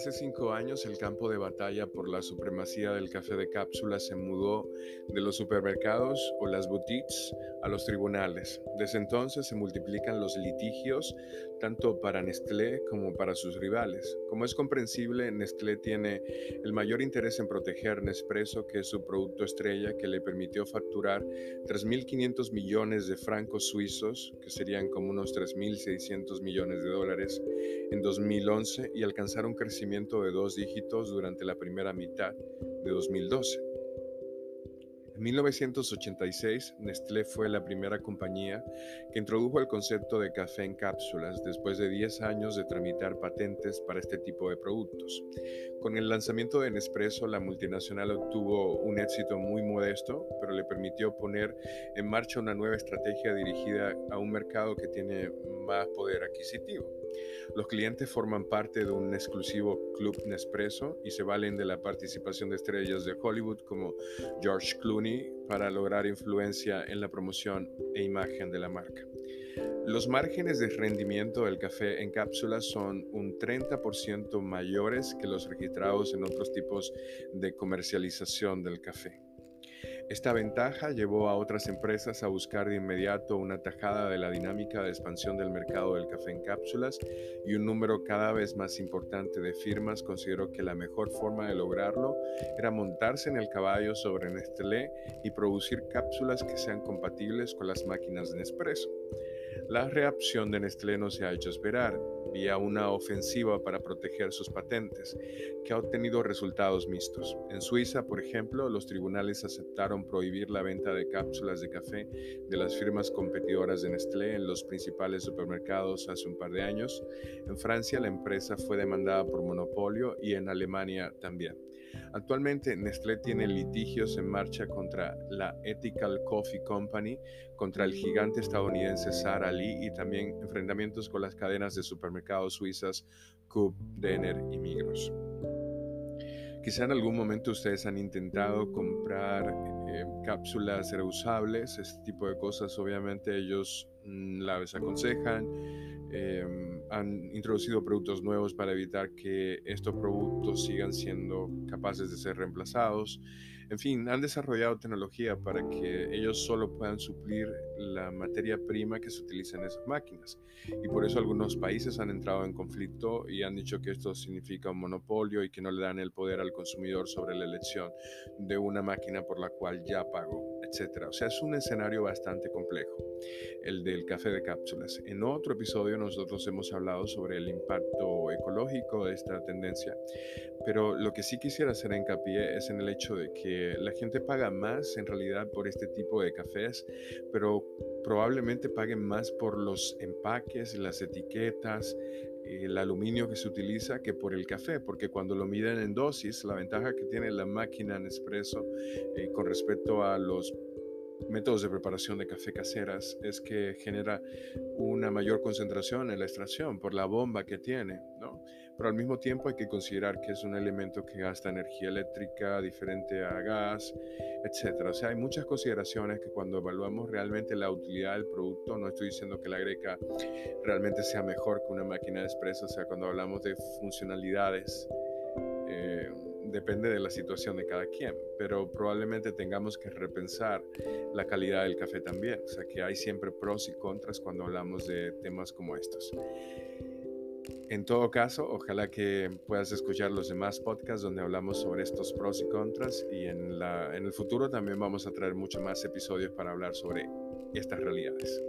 Hace cinco años el campo de batalla por la supremacía del café de cápsula se mudó de los supermercados o las boutiques a los tribunales. Desde entonces se multiplican los litigios tanto para Nestlé como para sus rivales. Como es comprensible, Nestlé tiene el mayor interés en proteger Nespresso, que es su producto estrella que le permitió facturar 3.500 millones de francos suizos, que serían como unos 3.600 millones de dólares, en 2011 y alcanzar un crecimiento de dos dígitos durante la primera mitad de 2012. En 1986, Nestlé fue la primera compañía que introdujo el concepto de café en cápsulas después de 10 años de tramitar patentes para este tipo de productos. Con el lanzamiento de Nespresso, la multinacional obtuvo un éxito muy modesto, pero le permitió poner en marcha una nueva estrategia dirigida a un mercado que tiene más poder adquisitivo. Los clientes forman parte de un exclusivo club Nespresso y se valen de la participación de estrellas de Hollywood como George Clooney para lograr influencia en la promoción e imagen de la marca. Los márgenes de rendimiento del café en cápsulas son un 30% mayores que los registrados en otros tipos de comercialización del café. Esta ventaja llevó a otras empresas a buscar de inmediato una tajada de la dinámica de expansión del mercado del café en cápsulas y un número cada vez más importante de firmas consideró que la mejor forma de lograrlo era montarse en el caballo sobre Nestlé y producir cápsulas que sean compatibles con las máquinas de Nespresso. La reacción de Nestlé no se ha hecho esperar, vía una ofensiva para proteger sus patentes, que ha obtenido resultados mixtos. En Suiza, por ejemplo, los tribunales aceptaron prohibir la venta de cápsulas de café de las firmas competidoras de Nestlé en los principales supermercados hace un par de años. En Francia, la empresa fue demandada por monopolio y en Alemania también. Actualmente, Nestlé tiene litigios en marcha contra la Ethical Coffee Company, contra el gigante estadounidense Sara Lee y también enfrentamientos con las cadenas de supermercados suizas Coop, Denner y Migros. Quizá en algún momento ustedes han intentado comprar eh, cápsulas reusables, este tipo de cosas, obviamente ellos mm, la desaconsejan Em, han introducido productos nuevos para evitar que estos productos sigan siendo capaces de ser reemplazados. En fin, han desarrollado tecnología para que ellos solo puedan suplir la materia prima que se utiliza en esas máquinas. Y por eso algunos países han entrado en conflicto y han dicho que esto significa un monopolio y que no le dan el poder al consumidor sobre la elección de una máquina por la cual ya pagó etc. O sea, es un escenario bastante complejo, el del café de cápsulas. En otro episodio nosotros hemos hablado sobre el impacto ecológico de esta tendencia, pero lo que sí quisiera hacer hincapié es en el hecho de que la gente paga más en realidad por este tipo de cafés, pero probablemente paguen más por los empaques, las etiquetas, el aluminio que se utiliza que por el café, porque cuando lo miden en dosis, la ventaja que tiene la máquina Nespresso eh, con respecto a los métodos de preparación de café caseras es que genera una mayor concentración en la extracción por la bomba que tiene. Pero al mismo tiempo hay que considerar que es un elemento que gasta energía eléctrica diferente a gas, etc. O sea, hay muchas consideraciones que cuando evaluamos realmente la utilidad del producto, no estoy diciendo que la greca realmente sea mejor que una máquina de expreso, o sea, cuando hablamos de funcionalidades, eh, depende de la situación de cada quien, pero probablemente tengamos que repensar la calidad del café también, o sea que hay siempre pros y contras cuando hablamos de temas como estos. En todo caso, ojalá que puedas escuchar los demás podcasts donde hablamos sobre estos pros y contras y en, la, en el futuro también vamos a traer muchos más episodios para hablar sobre estas realidades.